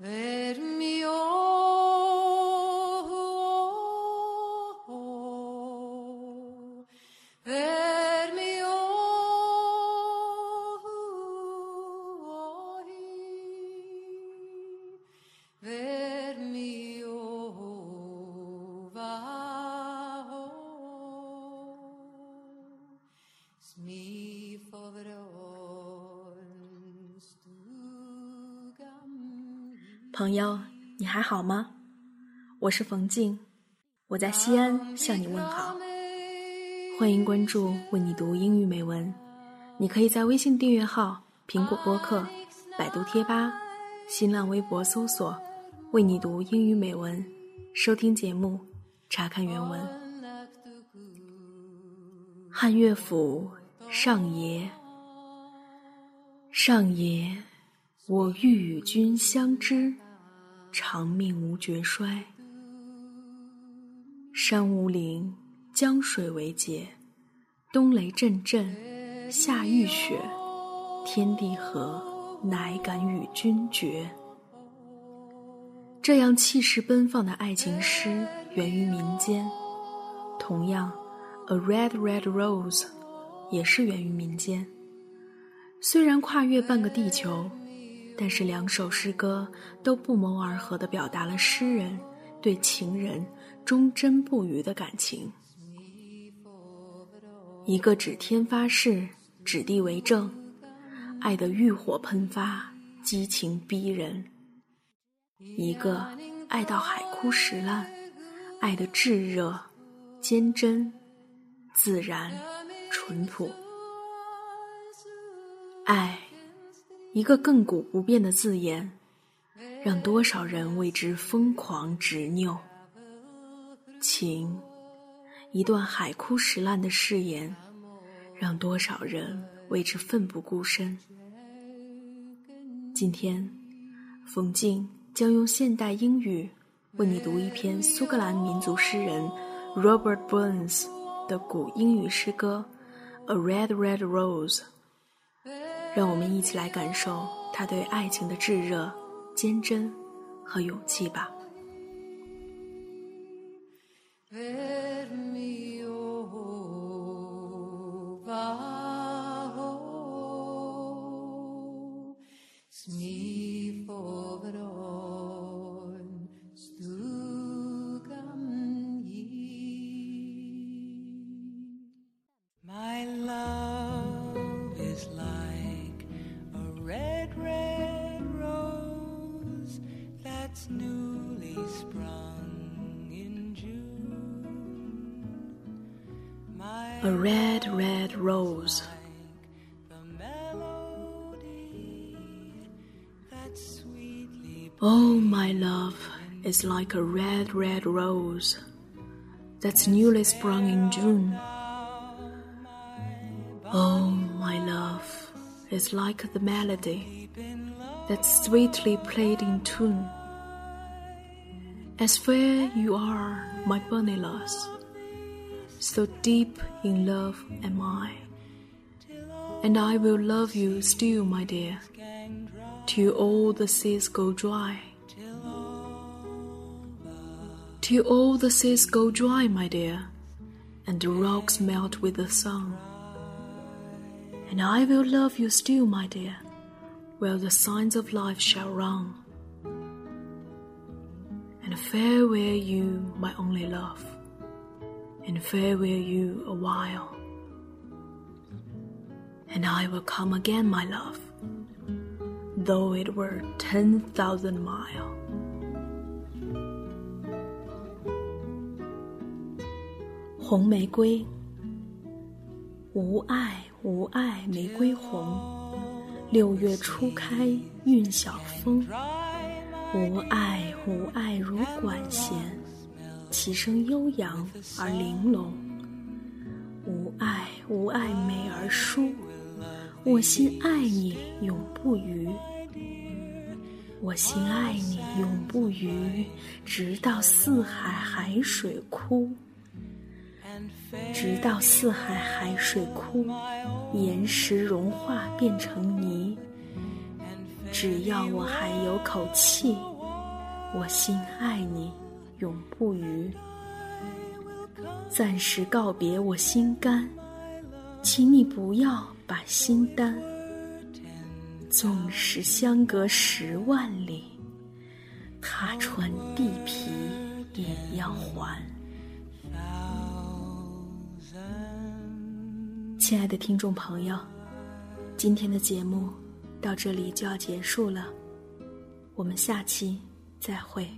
Veru 朋友，你还好吗？我是冯静，我在西安向你问好。欢迎关注“为你读英语美文”，你可以在微信订阅号、苹果播客、百度贴吧、新浪微博搜索“为你读英语美文”，收听节目，查看原文。汉乐府上爷，上爷，我欲与君相知。长命无绝衰，山无陵，江水为竭，冬雷阵阵，夏雨雪，天地合，乃敢与君绝。这样气势奔放的爱情诗源于民间，同样，《A Red Red Rose》也是源于民间。虽然跨越半个地球。但是两首诗歌都不谋而合地表达了诗人对情人忠贞不渝的感情。一个指天发誓，指地为证，爱得欲火喷发，激情逼人；一个爱到海枯石烂，爱得炙热、坚贞、自然、淳朴。爱。一个亘古不变的字眼，让多少人为之疯狂执拗；情，一段海枯石烂的誓言，让多少人为之奋不顾身。今天，冯静将用现代英语为你读一篇苏格兰民族诗人 Robert Burns 的古英语诗歌《A Red Red Rose》。让我们一起来感受他对爱情的炙热、坚贞和勇气吧。A red, red rose. Oh, my love is like a red, red rose that's newly sprung in June. Oh, my love is like the melody that's sweetly played in tune. As fair you are, my bunny lass so deep in love am I. And I will love you still, my dear, till all the seas go dry. Till all the seas go dry, my dear, and the rocks melt with the sun. And I will love you still, my dear, while the signs of life shall run. And farewell, you, my only love and farewell you a while. And I will come again, my love, though it were ten thousand mile. 红玫瑰，无爱无爱玫瑰红，六月初开韵小风。无爱无爱如管弦。 其声悠扬而玲珑，无爱无爱美而疏，我心爱你永不渝，我心爱你永不渝，直到四海海水枯，直到四海海水枯，岩石融化变成泥，只要我还有口气，我心爱你。永不渝。暂时告别我心肝，请你不要把心担。纵使相隔十万里，踏穿地皮也要还。亲爱的听众朋友，今天的节目到这里就要结束了，我们下期再会。